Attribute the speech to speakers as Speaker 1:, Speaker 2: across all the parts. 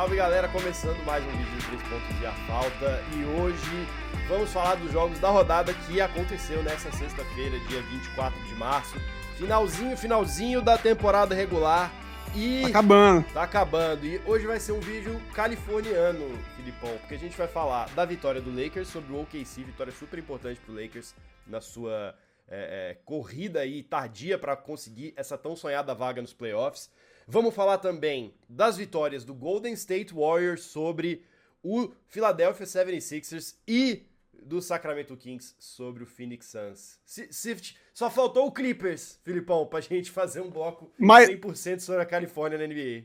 Speaker 1: salve galera, começando mais um vídeo de 3 pontos e a falta e hoje vamos falar dos jogos da rodada que aconteceu nessa sexta-feira, dia 24 de março, finalzinho, finalzinho da temporada regular e...
Speaker 2: Tá acabando.
Speaker 1: Tá acabando, e hoje vai ser um vídeo californiano, Filipão, porque a gente vai falar da vitória do Lakers sobre o OKC, vitória super importante pro Lakers na sua é, é, corrida aí tardia para conseguir essa tão sonhada vaga nos playoffs. Vamos falar também das vitórias do Golden State Warriors sobre o Philadelphia 76ers e do Sacramento Kings sobre o Phoenix Suns. Sift, só faltou o Clippers, Filipão, pra gente fazer um bloco
Speaker 2: Mas...
Speaker 1: 100% sobre a Califórnia na NBA.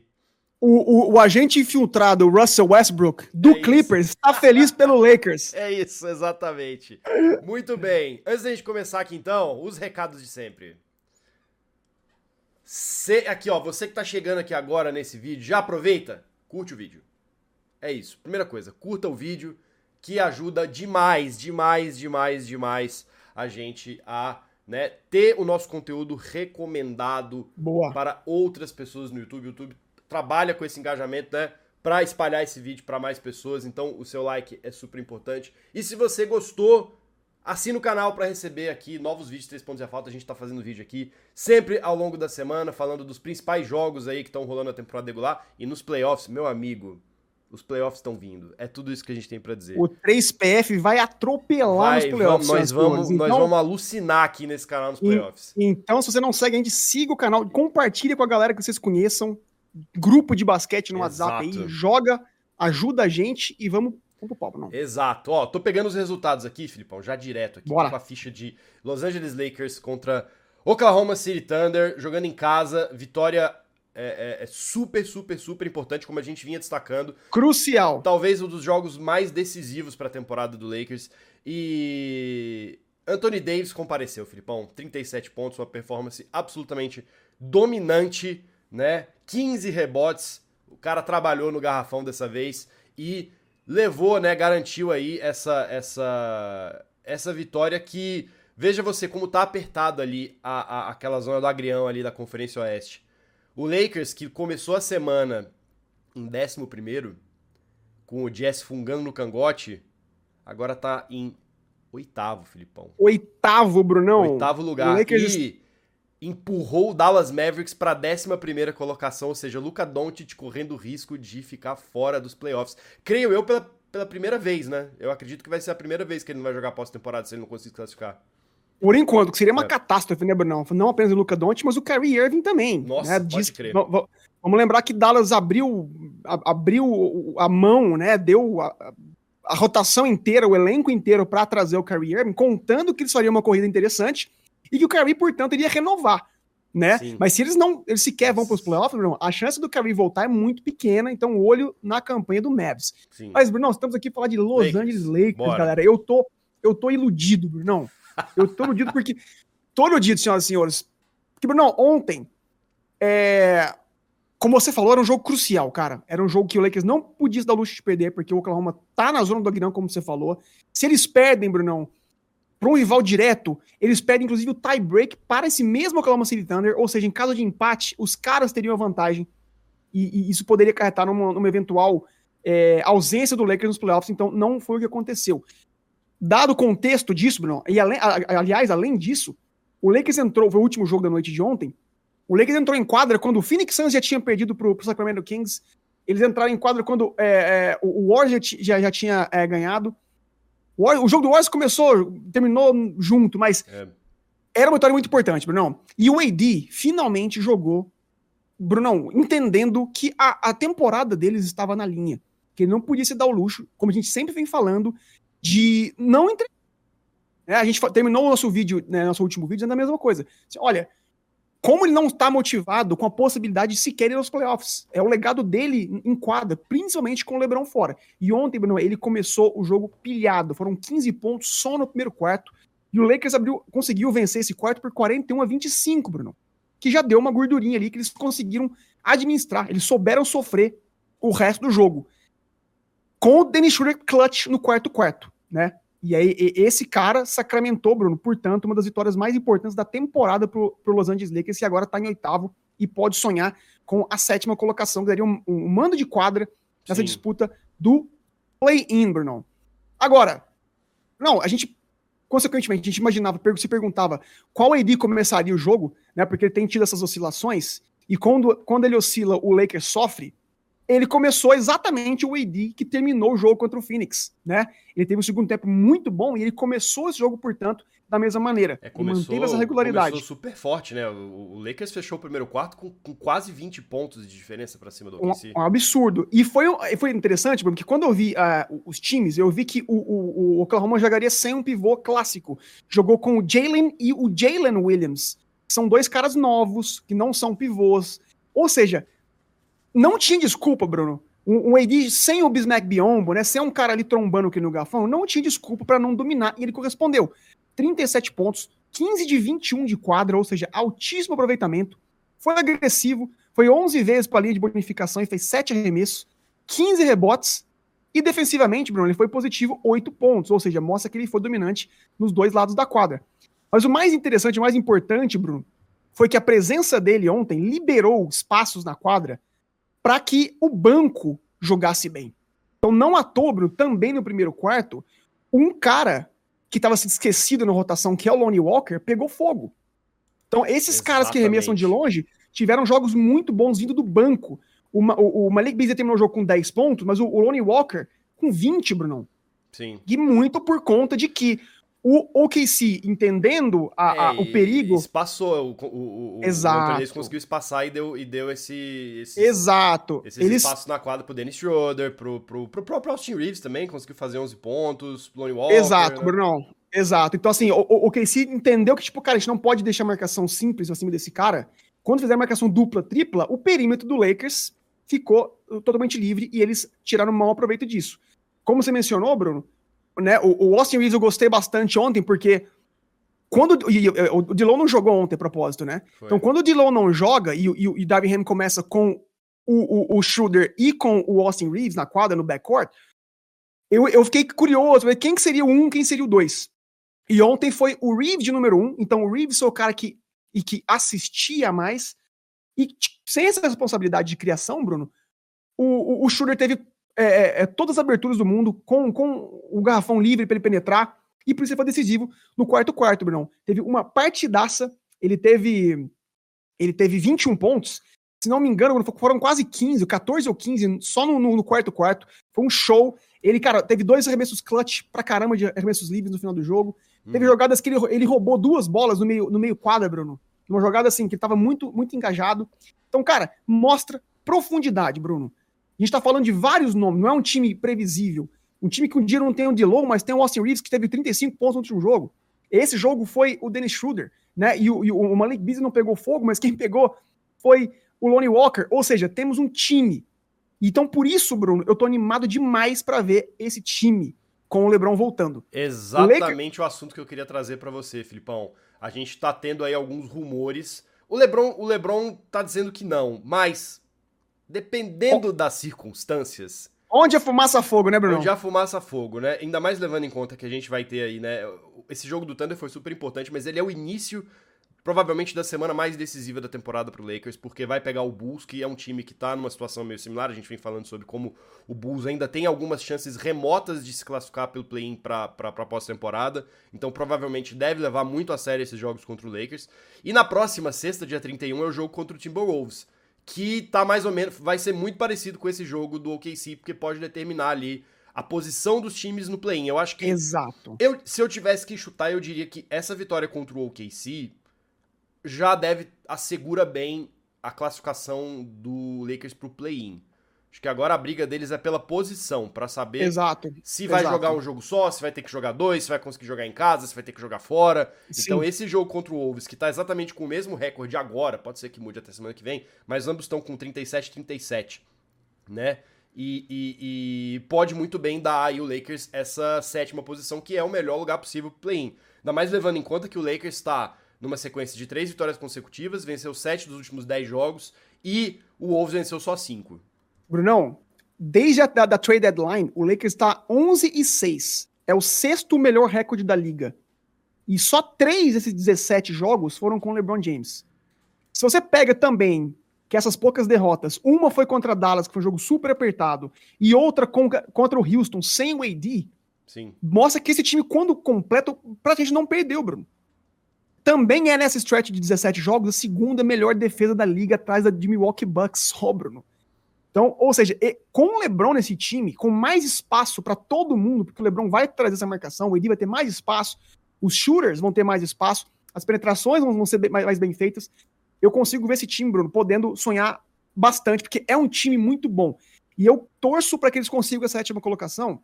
Speaker 2: O, o, o, agente infiltrado Russell Westbrook do é Clippers está feliz pelo Lakers.
Speaker 1: É isso, exatamente. Muito bem. Antes da gente começar aqui então, os recados de sempre. Se, aqui, ó, você que tá chegando aqui agora nesse vídeo, já aproveita, curte o vídeo. É isso. Primeira coisa, curta o vídeo, que ajuda demais, demais, demais, demais a gente a né, ter o nosso conteúdo recomendado
Speaker 2: Boa.
Speaker 1: para outras pessoas no YouTube. O YouTube trabalha com esse engajamento, né? Para espalhar esse vídeo para mais pessoas. Então, o seu like é super importante. E se você gostou, Assina o canal para receber aqui novos vídeos 3 pontos e a falta. A gente tá fazendo vídeo aqui sempre ao longo da semana, falando dos principais jogos aí que estão rolando na temporada regular. E nos playoffs, meu amigo, os playoffs estão vindo. É tudo isso que a gente tem para dizer.
Speaker 2: O 3PF vai atropelar vai,
Speaker 1: nos playoffs. Vamos, nós, vamos, então, nós vamos alucinar aqui nesse canal nos playoffs.
Speaker 2: Então, se você não segue a gente, siga o canal, compartilhe com a galera que vocês conheçam. Grupo de basquete no Exato. WhatsApp aí, joga, ajuda a gente e vamos Pro palco, não.
Speaker 1: Exato. Ó, tô pegando os resultados aqui, Filipão, já direto aqui.
Speaker 2: Bora.
Speaker 1: Com a ficha de Los Angeles Lakers contra Oklahoma City Thunder, jogando em casa. Vitória é, é, é, super, super, super importante, como a gente vinha destacando.
Speaker 2: Crucial.
Speaker 1: Talvez um dos jogos mais decisivos para a temporada do Lakers. E Anthony Davis compareceu, Filipão. 37 pontos, uma performance absolutamente dominante, né? 15 rebotes. O cara trabalhou no garrafão dessa vez e levou, né, garantiu aí essa essa essa vitória que veja você como tá apertado ali a, a, aquela zona do agrião ali da Conferência Oeste. O Lakers que começou a semana em 11 primeiro com o Jazz fungando no cangote, agora tá em oitavo, Filipão.
Speaker 2: Oitavo, Brunão.
Speaker 1: Oitavo lugar. O Lakers... E empurrou o Dallas Mavericks para a 11 colocação, ou seja, Luca Doncic correndo o risco de ficar fora dos playoffs. Creio eu pela, pela primeira vez, né? Eu acredito que vai ser a primeira vez que ele não vai jogar pós-temporada se ele não conseguir classificar.
Speaker 2: Por enquanto, que seria uma é. catástrofe, né, Bruno? Não apenas o Luca Doncic, mas o Kyrie Irving também.
Speaker 1: Nossa,
Speaker 2: né?
Speaker 1: Diz, crer.
Speaker 2: Vamos lembrar que Dallas abriu, abriu a mão, né? Deu a, a rotação inteira, o elenco inteiro para trazer o Kyrie Irving, contando que isso faria uma corrida interessante e que o Kyrie, portanto, iria renovar. Né? Sim. Mas se eles não, eles sequer vão para os playoffs, Bruno, a chance do Kyrie voltar é muito pequena, então olho na campanha do Mavs. Sim. Mas, Bruno, estamos aqui para falar de Los Lakers. Angeles Lakers, Bora. galera. Eu tô, eu tô iludido, Bruno. Eu tô iludido porque todo dia, senhoras e senhores. Porque, Bruno, ontem, é, como você falou, era um jogo crucial, cara. Era um jogo que o Lakers não podia se dar luxo de perder, porque o Oklahoma tá na zona do Aguirão, como você falou. Se eles perdem, Brunão, para um rival direto, eles pedem inclusive o tie break para esse mesmo Oklahoma City Thunder, ou seja, em caso de empate, os caras teriam a vantagem e, e isso poderia acarretar numa, numa eventual é, ausência do Lakers nos playoffs, então não foi o que aconteceu. Dado o contexto disso, Bruno, e aliás, além disso, o Lakers entrou, foi o último jogo da noite de ontem, o Lakers entrou em quadra quando o Phoenix Suns já tinha perdido para o Sacramento Kings, eles entraram em quadra quando é, é, o Warriors já, já tinha é, ganhado, o, jogo do Warriors começou, terminou junto, mas é. era uma vitória muito importante, Brunão. E o AD finalmente jogou, Brunão, entendendo que a, a temporada deles estava na linha. Que ele não podia se dar o luxo, como a gente sempre vem falando, de não entre... É, a gente terminou o nosso vídeo, né, nosso último vídeo, dizendo a mesma coisa. Assim, olha, como ele não está motivado com a possibilidade de sequer ir aos playoffs. É o legado dele em quadra, principalmente com o LeBron fora. E ontem, Bruno, ele começou o jogo pilhado. Foram 15 pontos só no primeiro quarto. E o Lakers abriu, conseguiu vencer esse quarto por 41 a 25, Bruno. Que já deu uma gordurinha ali que eles conseguiram administrar. Eles souberam sofrer o resto do jogo. Com o Dennis Schroeder clutch no quarto quarto, né? E aí, esse cara sacramentou, Bruno, portanto, uma das vitórias mais importantes da temporada para o Los Angeles Lakers, que agora está em oitavo e pode sonhar com a sétima colocação, que daria um, um mando de quadra nessa
Speaker 1: Sim.
Speaker 2: disputa do play-in, Brunão. Agora, não, a gente, consequentemente, a gente imaginava, se perguntava qual AD começaria o jogo, né? Porque ele tem tido essas oscilações, e quando, quando ele oscila, o Lakers sofre. Ele começou exatamente o AD que terminou o jogo contra o Phoenix, né? Ele teve um segundo tempo muito bom e ele começou esse jogo, portanto, da mesma maneira.
Speaker 1: É,
Speaker 2: e
Speaker 1: começou,
Speaker 2: manteve essa regularidade.
Speaker 1: começou super forte, né? O, o Lakers fechou o primeiro quarto com, com quase 20 pontos de diferença pra cima do
Speaker 2: Um,
Speaker 1: OKC.
Speaker 2: um absurdo. E foi, um- foi interessante, porque quando eu vi ah, os times, eu vi que o, o- o Oklahoma jogaria sem um pivô clássico. Jogou com o Jalen e o Jalen Williams. São dois caras novos, que não são pivôs. Ou seja, não tinha desculpa, Bruno. Um, um AD sem o Bismack Biombo, né? Sem um cara ali trombando aqui no garfão, não tinha desculpa para não dominar. E ele correspondeu. 37 pontos, 15 de 21 de quadra, ou seja, altíssimo aproveitamento. Foi agressivo, foi 11 vezes para a linha de bonificação e fez 7 arremessos, 15 rebotes. E defensivamente, Bruno, ele foi positivo 8 pontos, ou seja, mostra que ele foi dominante nos dois lados da quadra. Mas o mais interessante, o mais importante, Bruno, foi que a presença dele ontem liberou espaços na quadra para que o banco jogasse bem. Então, não à toa, Bruno, também no primeiro quarto, um cara que estava se esquecido na rotação, que é o Lonnie Walker, pegou fogo. Então, esses caras que arremessam de
Speaker 1: Exatamente.
Speaker 2: longe tiveram jogos muito bons vindo do banco. O, Ma- o, o Malik Beasley terminou o jogo com 10 pontos, mas o, o Lonnie Walker com 20, Brunão.
Speaker 1: Sim.
Speaker 2: E muito por conta de que o OKC, entendendo a- a-
Speaker 1: É,
Speaker 2: o perigo.
Speaker 1: Espaçou, o, o, o,
Speaker 2: Exato.
Speaker 1: o conseguiu espaçar e deu, e deu esse, esses,
Speaker 2: Exato.
Speaker 1: esses
Speaker 2: Eles,
Speaker 1: espaços na quadra pro Dennis Schroeder, pro, pro, pro próprio Austin Reeves também, conseguiu fazer 11 pontos, Lonnie Walker.
Speaker 2: Exato,
Speaker 1: né?
Speaker 2: Brunão. Exato. Então, assim, o, o, o KC entendeu que, tipo, cara, a gente não pode deixar a marcação simples acima desse cara. Quando fizer a marcação dupla, tripla, o perímetro do Lakers ficou uh, totalmente livre e eles tiraram mau proveito disso. Como você mencionou, Bruno, né, o, o Austin Reeves eu gostei bastante ontem, porque quando. E, e, o Dilon não jogou ontem, a propósito, né?
Speaker 1: Foi.
Speaker 2: Então, quando o Dilon não joga e, o- e, e o Darvin Ham começa com o, o, o Schroeder e com o Austin Reeves na quadra, no backcourt, eu, eu fiquei curioso, quem que seria o um, quem seria o dois? E ontem foi o Reeves de número um, então o Reeves foi o cara que, e que assistia mais, e t- sem essa responsabilidade de criação, Bruno, o, o, o Schroeder teve é, é, é, todas as aberturas do mundo, com, com o garrafão livre para ele penetrar, e por isso ele foi decisivo no quarto quarto, Bruno. Teve uma partidaça, ele teve ele teve 21 pontos, se não me engano, foram quase 15, 14 ou 15, só no, no, no quarto quarto. Foi um show. Ele, cara, teve dois arremessos clutch pra caramba de arremessos livres no final do jogo. Teve
Speaker 1: Uhum.
Speaker 2: jogadas que ele, ele roubou duas bolas no meio, no meio quadra, Bruno. Uma jogada assim, que ele tava muito, muito engajado. Então, cara, mostra profundidade, Bruno. A gente tá falando de vários nomes, não é um time previsível. Um time que um dia não tem o Dilon, mas tem o Austin Reeves, que teve 35 pontos no último jogo. Esse jogo foi o Dennis Schroeder, né? E o, e o Malik Beasley não pegou fogo, mas quem pegou foi o Lonnie Walker. Ou seja, temos um time. Então, por isso, Bruno, eu tô animado demais para ver esse time com o LeBron voltando.
Speaker 1: Exatamente o assunto que eu queria trazer pra você, Filipão. A gente tá tendo aí alguns rumores. O LeBron, o LeBron tá dizendo que não, mas dependendo das circunstâncias,
Speaker 2: Onde a fumaça fogo, né, Bruno?
Speaker 1: onde há fumaça fogo, né? Ainda mais levando em conta que a gente vai ter aí, né? Esse jogo do Thunder foi super importante, mas ele é o início provavelmente da semana mais decisiva da temporada pro Lakers, porque vai pegar o Bulls, que é um time que tá numa situação meio similar. A gente vem falando sobre como o Bulls ainda tem algumas chances remotas de se classificar pelo play-in pra, pra pós-temporada. Então provavelmente deve levar muito a sério esses jogos contra o Lakers. E na próxima sexta, dia 31, é o jogo contra o Timberwolves, que tá mais ou menos, vai ser muito parecido com esse jogo do OKC, porque pode determinar ali a posição dos times no play-in. Eu acho que
Speaker 2: Exato.
Speaker 1: eu, se eu tivesse que chutar, eu diria que essa vitória contra o OKC já deve assegura bem a classificação do Lakers pro play-in. Acho que agora a briga deles é pela posição, pra saber
Speaker 2: Exato.
Speaker 1: se vai
Speaker 2: exato.
Speaker 1: jogar um jogo só, se vai ter que jogar dois, se vai conseguir jogar em casa, se vai ter que jogar fora.
Speaker 2: Sim.
Speaker 1: Então esse jogo contra o Wolves, que tá exatamente com o mesmo recorde agora, pode ser que mude até semana que vem, mas ambos estão com 37 37, né? E, e- e pode muito bem dar aí o Lakers essa sétima posição, que é o melhor lugar possível pro play-in. Ainda mais levando em conta que o Lakers está numa sequência de três vitórias consecutivas, venceu sete dos últimos dez jogos e o Wolves venceu só cinco.
Speaker 2: Brunão, desde a da, da trade deadline, o Lakers está 11 e 6. É o sexto melhor recorde da liga. E só três desses 17 jogos foram com o LeBron James. Se você pega também que essas poucas derrotas, uma foi contra Dallas, que foi um jogo super apertado, e outra contra o Houston sem o AD,
Speaker 1: Sim.
Speaker 2: mostra que esse time, quando completo, praticamente não perdeu, Bruno. Também é nessa stretch de 17 jogos a segunda melhor defesa da liga atrás da de Milwaukee Bucks só, Bruno. Então, ou seja, com o LeBron nesse time, com mais espaço para todo mundo, porque o LeBron vai trazer essa marcação, o Edi vai ter mais espaço, os shooters vão ter mais espaço, as penetrações vão ser mais bem feitas eu consigo ver esse time, Bruno, podendo sonhar bastante, porque é um time muito bom. E eu torço para que eles consigam essa sétima colocação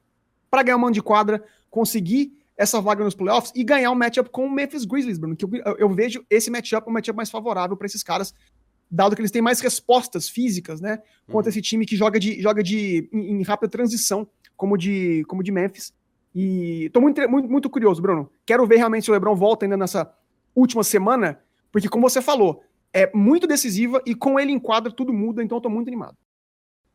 Speaker 2: para ganhar um mano de quadra, conseguir essa vaga nos playoffs e ganhar um matchup com o Memphis Grizzlies, Bruno. Que eu, eu vejo esse matchup um matchup mais favorável para esses caras, dado que eles têm mais respostas físicas, né? Contra uhum. esse time que joga de joga de em, em, rápida transição, como de como de Memphis. E tô muito, muito, muito curioso, Bruno. Quero ver realmente se o LeBron volta ainda nessa última semana, porque como você falou, é muito decisiva e com ele em quadra tudo muda, então eu tô muito animado.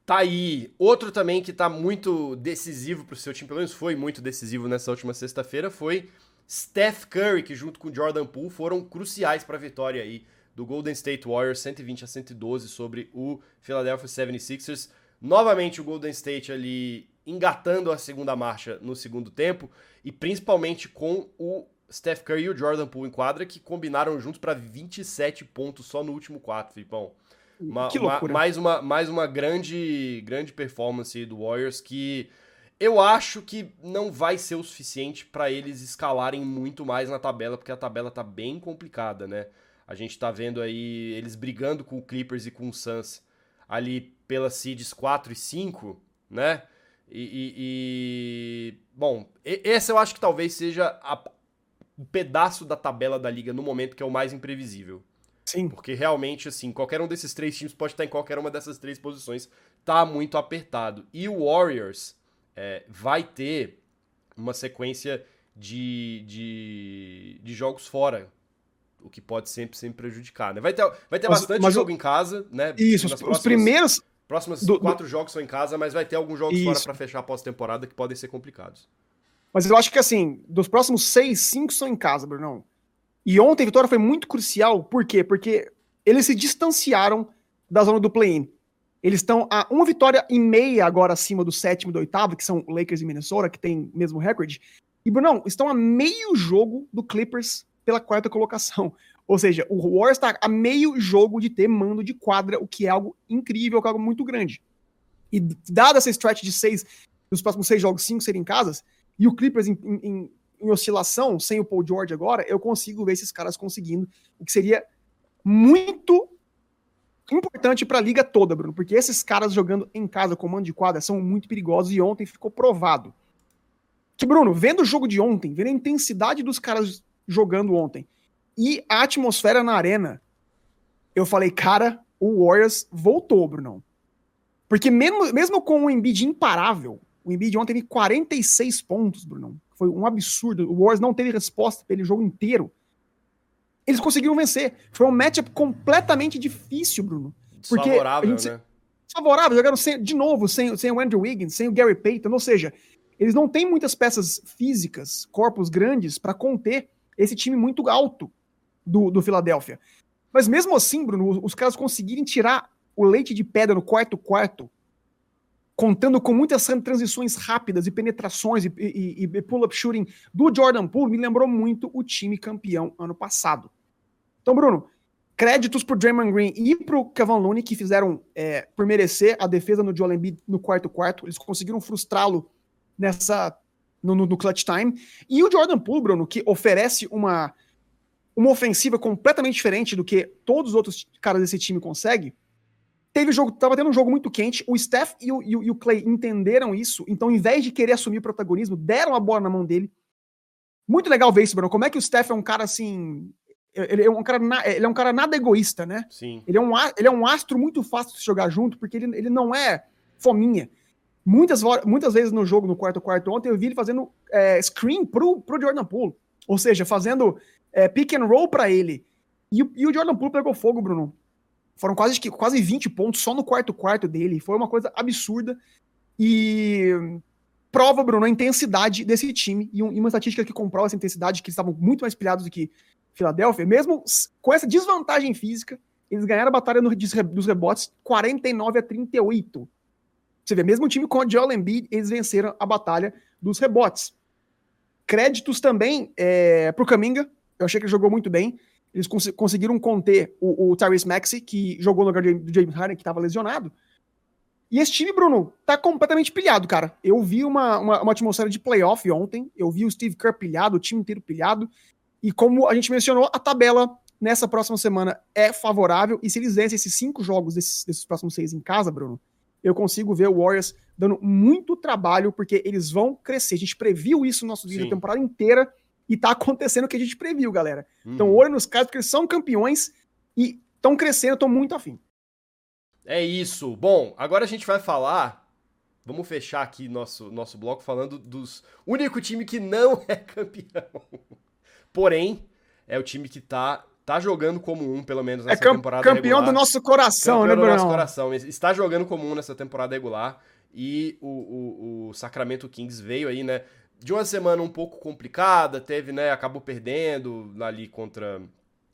Speaker 1: Tá aí. Outro também que tá muito decisivo pro seu time, pelo menos foi muito decisivo nessa última sexta-feira, foi Steph Curry, que junto com Jordan Poole foram cruciais para a vitória aí do Golden State Warriors 120 a 112 sobre o Philadelphia 76ers. Novamente o Golden State ali engatando a segunda marcha no segundo tempo e principalmente com o Steph Curry e o Jordan Poole em quadra, que combinaram juntos para 27 pontos só no último quarto, Filipão. Uma, que loucura. Uma, mais uma, mais uma grande, grande performance do Warriors que eu acho que não vai ser o suficiente para eles escalarem muito mais na tabela, porque a tabela tá bem complicada, né? A gente tá vendo aí eles brigando com o Clippers e com o Suns ali pelas seeds 4 e 5, né? E, e, e, bom, esse eu acho que talvez seja a, um pedaço da tabela da liga no momento que é o mais imprevisível.
Speaker 2: Sim.
Speaker 1: Porque realmente, assim, qualquer um desses três times pode estar em qualquer uma dessas três posições. Tá muito apertado. E o Warriors é, vai ter uma sequência de, de, de, jogos fora. O que pode sempre, sempre prejudicar, né? Vai ter, vai ter mas, bastante mas jogo em casa, né?
Speaker 2: Isso, os, próximas, os primeiros.
Speaker 1: Próximos do, quatro do... jogos são em casa, mas vai ter alguns jogos Isso. fora para fechar a pós-temporada que podem ser complicados.
Speaker 2: Mas eu acho que, assim, dos próximos seis, cinco são em casa, Brunão. E ontem a vitória foi muito crucial. Por quê? Porque eles se distanciaram da zona do play-in. Eles estão a uma vitória e meia agora acima do sétimo e do oitavo, que são Lakers e Minnesota, que tem mesmo recorde. E, Brunão, estão a meio jogo do Clippers pela quarta colocação. Ou seja, o Warriors está a meio jogo de ter mando de quadra, o que é algo incrível, que é algo muito grande. E dada essa stretch de seis, dos próximos seis jogos, cinco serem em casas, e o Clippers em, em, em, oscilação, sem o Paul George agora, eu consigo ver esses caras conseguindo, o que seria muito importante para a liga toda, Bruno, porque esses caras jogando em casa, comando de quadra, são muito perigosos e ontem ficou provado. Que, Bruno, vendo o jogo de ontem, vendo a intensidade dos caras jogando ontem e a atmosfera na arena, eu falei, cara, o Warriors voltou, Bruno. Porque mesmo, mesmo com o Embiid imparável, o Embiid ontem teve 46 pontos, Brunão. Foi um absurdo. O Warriors não teve resposta pelo jogo inteiro. Eles conseguiram vencer. Foi um matchup completamente difícil, Bruno.
Speaker 1: Porque Desfavorável, gente, né?
Speaker 2: Desfavorável. Jogaram sem, de novo sem, sem o Andrew Wiggins, sem o Gary Payton. Ou seja, eles não têm muitas peças físicas, corpos grandes, para conter esse time muito alto do, do Philadelphia. Mas mesmo assim, Bruno, os caras conseguirem tirar o leite de pedra no quarto quarto contando com muitas transições rápidas e penetrações e, e, e pull-up shooting do Jordan Poole, me lembrou muito o time campeão ano passado. Então, Bruno, créditos pro Draymond Green e pro Kevin Looney, que fizeram é, por merecer a defesa no Joel Embiid no quarto quarto. Eles conseguiram frustrá-lo nessa no, no, no, clutch time. E o Jordan Poole, Bruno, que oferece uma, uma ofensiva completamente diferente do que todos os outros caras desse time conseguem, Teve jogo, tava tendo um jogo muito quente. O Steph e o, e, o, e o Clay entenderam isso. Então, ao invés de querer assumir o protagonismo, deram a bola na mão dele. Muito legal ver isso, Bruno. Como é que o Steph é um cara assim. Ele é um cara, ele é um cara nada egoísta, né?
Speaker 1: Sim.
Speaker 2: Ele é um, ele é um astro muito fácil de jogar junto, porque ele, ele não é fominha. Muitas, muitas vezes no jogo, no quarto quarto ontem, eu vi ele fazendo é, screen pro, pro Jordan Poole. Ou seja, fazendo é, pick and roll para ele. E, e, o Jordan Poole pegou fogo, Bruno. Foram quase, quase 20 pontos só no quarto quarto dele. Foi uma coisa absurda. E prova, Bruno, a intensidade desse time. E, uma estatística que comprova essa intensidade, que eles estavam muito mais pilhados do que Filadélfia, mesmo com essa desvantagem física, eles ganharam a batalha no, dos rebotes 49 a 38. Você vê, mesmo o time com o Joel Embiid, eles venceram a batalha dos rebotes. Créditos também é, pro Caminga, eu achei que ele jogou muito bem. Eles cons conseguiram conter o, o Tyrese Maxey, que jogou no lugar do James Harden, que estava lesionado. E esse time, Bruno, tá completamente pilhado, cara. Eu vi uma, uma, uma, atmosfera de playoff ontem, eu vi o Steve Kerr pilhado, o time inteiro pilhado. E como a gente mencionou, a tabela nessa próxima semana é favorável. E se eles vencem esses cinco jogos desses, desses próximos seis em casa, Bruno, eu consigo ver o Warriors dando muito trabalho, porque eles vão crescer. A gente previu isso no nosso vídeo a temporada inteira e tá acontecendo o que a gente previu, galera. Uhum. Então, olho nos caras, porque eles são campeões e estão crescendo, eu tô muito afim.
Speaker 1: É isso. Bom, agora a gente vai falar. Vamos fechar aqui nosso, nosso bloco falando dos único time que não é campeão. Porém, é o time que tá tá jogando como um, pelo menos nessa é temporada
Speaker 2: campeão regular. do nosso coração,
Speaker 1: campeão
Speaker 2: né, Bruno?
Speaker 1: do nosso coração. Está jogando como um nessa temporada regular. E o, o, o, Sacramento Kings veio aí, né? De uma semana um pouco complicada, teve, né? Acabou perdendo ali contra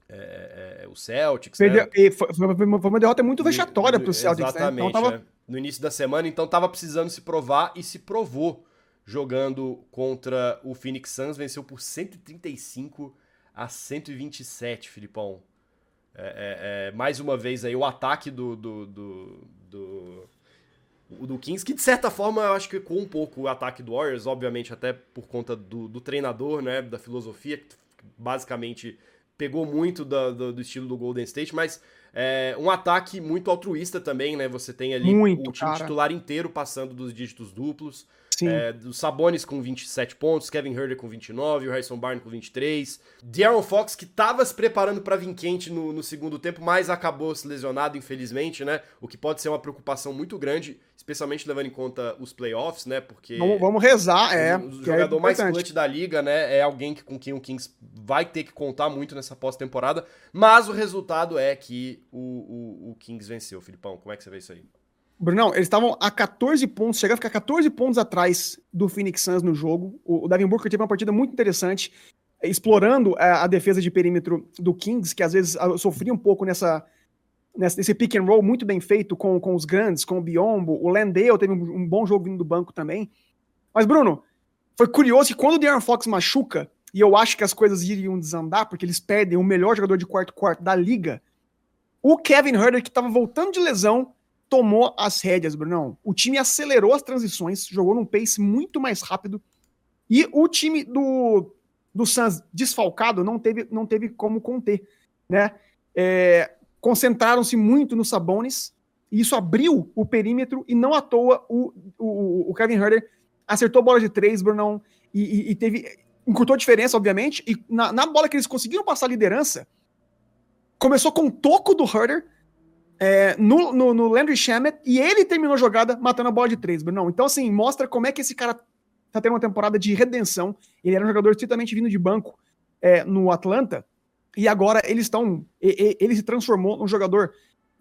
Speaker 1: é, é, é o Celtics.
Speaker 2: Né? E foi, foi, uma derrota muito vexatória para o Celtics.
Speaker 1: Exatamente. Né? Então, tava... É. No início da semana, então tava precisando se provar e se provou jogando contra o Phoenix Suns, venceu por 135 a 127, Filipão. É, é, é, mais uma vez aí o ataque do, do, do, do, do Kings, que de certa forma eu acho que com um pouco o ataque do Warriors, obviamente até por conta do, do treinador, né, da filosofia, que basicamente pegou muito do, do, do estilo do Golden State, mas é, um ataque muito altruísta também, né? Você tem ali muito, o time cara. titular inteiro passando dos dígitos duplos. Sim. É, do Sabonis com 27 pontos, Kevin Herder com 29, o Harrison Barnes com 23. De'Aaron Fox, que estava se preparando para vir quente no, no, segundo tempo, mas acabou se lesionado, infelizmente, né? O que pode ser uma preocupação muito grande, especialmente levando em conta os playoffs, né? Porque.
Speaker 2: Vamos, vamos rezar, é.
Speaker 1: O, o jogador é mais clutch da liga, né? É alguém que, com quem o Kings vai ter que contar muito nessa pós-temporada. Mas o resultado é que o, o, o Kings venceu, Filipão. Como é que você vê isso aí?
Speaker 2: Brunão, eles estavam a 14 pontos, chegaram a ficar 14 pontos atrás do Phoenix Suns no jogo. O, Devin Booker teve uma partida muito interessante, explorando a, a, defesa de perímetro do Kings, que às vezes sofria um pouco nessa, nessa, nesse pick and roll muito bem feito com, com os grandes, com o Biombo. O Landale teve um, um bom jogo vindo do banco também. Mas, Bruno, foi curioso que quando o De'Aaron Fox machuca, e eu acho que as coisas iriam desandar, porque eles perdem o melhor jogador de quarto-quarto da liga, o Kevin Herder, que estava voltando de lesão, tomou as rédeas, Brunão. O time acelerou as transições, jogou num pace muito mais rápido. E o time do, do Suns desfalcado não teve, não teve como conter, né? É, Concentraram-se muito no Sabonis, e isso abriu o perímetro, e não à toa o, o, o Kevin Herder acertou bola de três, Brunão, e, e, e teve. encurtou a diferença, obviamente, e na, na bola que eles conseguiram passar a liderança, começou com o toco do Herder, é, no, no, no, Landry Shamet e ele terminou a jogada matando a bola de três, Bruno. Então, assim, mostra como é que esse cara tá tendo uma temporada de redenção. Ele era um jogador estritamente vindo de banco é, no Atlanta e agora eles estão. Ele se transformou num jogador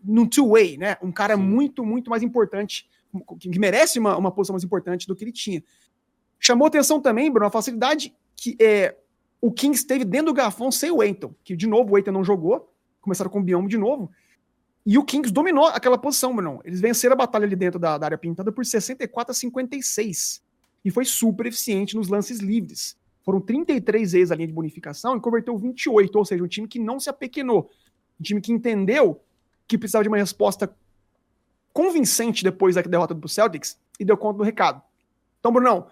Speaker 2: num two-way, né? Um cara Sim. muito, muito mais importante, que merece uma, uma posição mais importante do que ele tinha. Chamou atenção também, Bruno, a facilidade que é, o Kings teve dentro do garrafão sem o Aiton, que de novo o Aiton não jogou, começaram com o Biombo de novo. E o Kings dominou aquela posição, Bruno. Eles venceram a batalha ali dentro da, da, área pintada por 64 a 56. E foi super eficiente nos lances livres. Foram 33 vezes a linha de bonificação e converteu 28, ou seja, um time que não se apequenou. Um time que entendeu que precisava de uma resposta convincente depois da derrota do Celtics e deu conta do recado. Então, Brunão,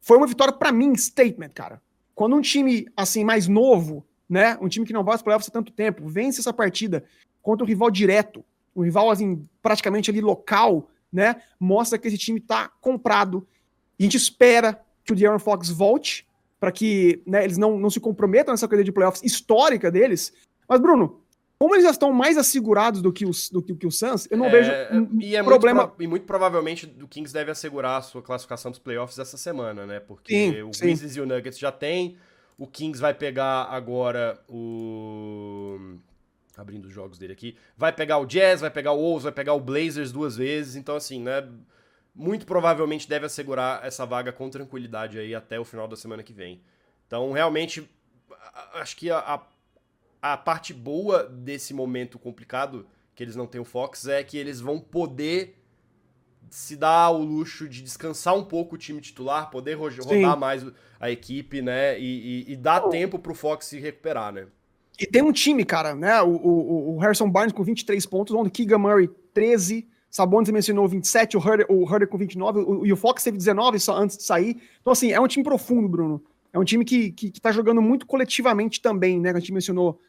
Speaker 2: foi uma vitória para mim, statement, cara. Quando um time assim mais novo, né, um time que não vai aos playoffs há tanto tempo, vence essa partida contra um rival direto, um rival assim, praticamente ali local, né? Mostra que esse time está comprado. E a gente espera que o De'Aaron Fox volte para que né, eles não, não se comprometam nessa corrida de playoffs histórica deles. Mas, Bruno, como eles já estão mais assegurados do que os, do que, que o Suns, eu não é, vejo um e é problema.
Speaker 1: Muito pro, e muito provavelmente o Kings deve assegurar a sua classificação dos playoffs essa semana, né? Porque sim, o Grizzlies e o Nuggets já tem. O Kings vai pegar agora o abrindo os jogos dele aqui, vai pegar o Jazz, vai pegar o Wolves, vai pegar o Blazers duas vezes, então assim, né, muito provavelmente deve assegurar essa vaga com tranquilidade aí até o final da semana que vem. Então, realmente, acho que a, a, a parte boa desse momento complicado, que eles não têm o Fox, é que eles vão poder se dar o luxo de descansar um pouco o time titular, poder rodar Sim. mais a equipe, né? E, e, e dar oh. tempo pro Fox se recuperar, né?
Speaker 2: E tem um time, cara, né? O, o, o Harrison Barnes com 23 pontos, o Keegan Murray 13, Sabonis mencionou 27, o Herder, o Herder com 29, o, e o Fox teve 19 só antes de sair. Então, assim, é um time profundo, Bruno. É um time que, que, que tá jogando muito coletivamente também, né? A gente mencionou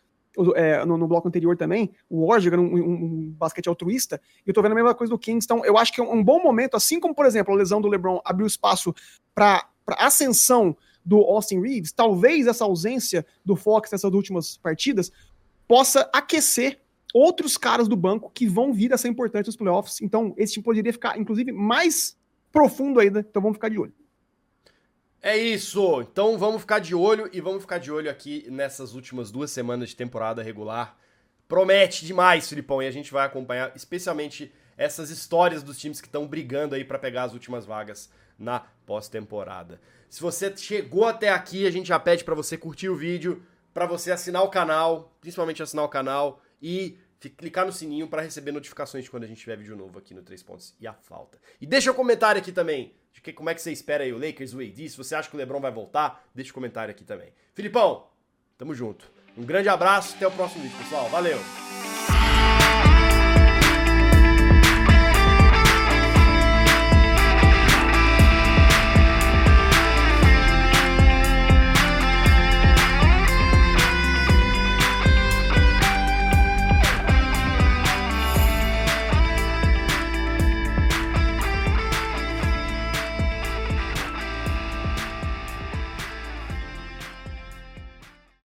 Speaker 2: é, no, no, bloco anterior também, o Warriors jogando um, um, um, basquete altruísta, e eu tô vendo a mesma coisa do Kings, então eu acho que é um bom momento, assim como, por exemplo, a lesão do LeBron abriu espaço para ascensão do Austin Reeves, talvez essa ausência do Fox nessas últimas partidas possa aquecer outros caras do banco que vão vir a ser importantes nos playoffs. Então, esse time poderia ficar, inclusive, mais profundo ainda. Então, vamos ficar de olho.
Speaker 1: É isso. Então, vamos ficar de olho e vamos ficar de olho aqui nessas últimas duas semanas de temporada regular. Promete demais, Filipão, e a gente vai acompanhar especialmente essas histórias dos times que estão brigando aí para pegar as últimas vagas na pós-temporada. Se você chegou até aqui, a gente já pede para você curtir o vídeo, para você assinar o canal, principalmente assinar o canal e clicar no sininho para receber notificações de quando a gente tiver vídeo novo aqui no 3 Pontos e a Falta. E deixa um comentário aqui também de que, como é que você espera aí o Lakers, o AD, se você acha que o LeBron vai voltar, deixa um comentário aqui também. Filipão, tamo junto. Um grande abraço, até o próximo vídeo, pessoal. Valeu!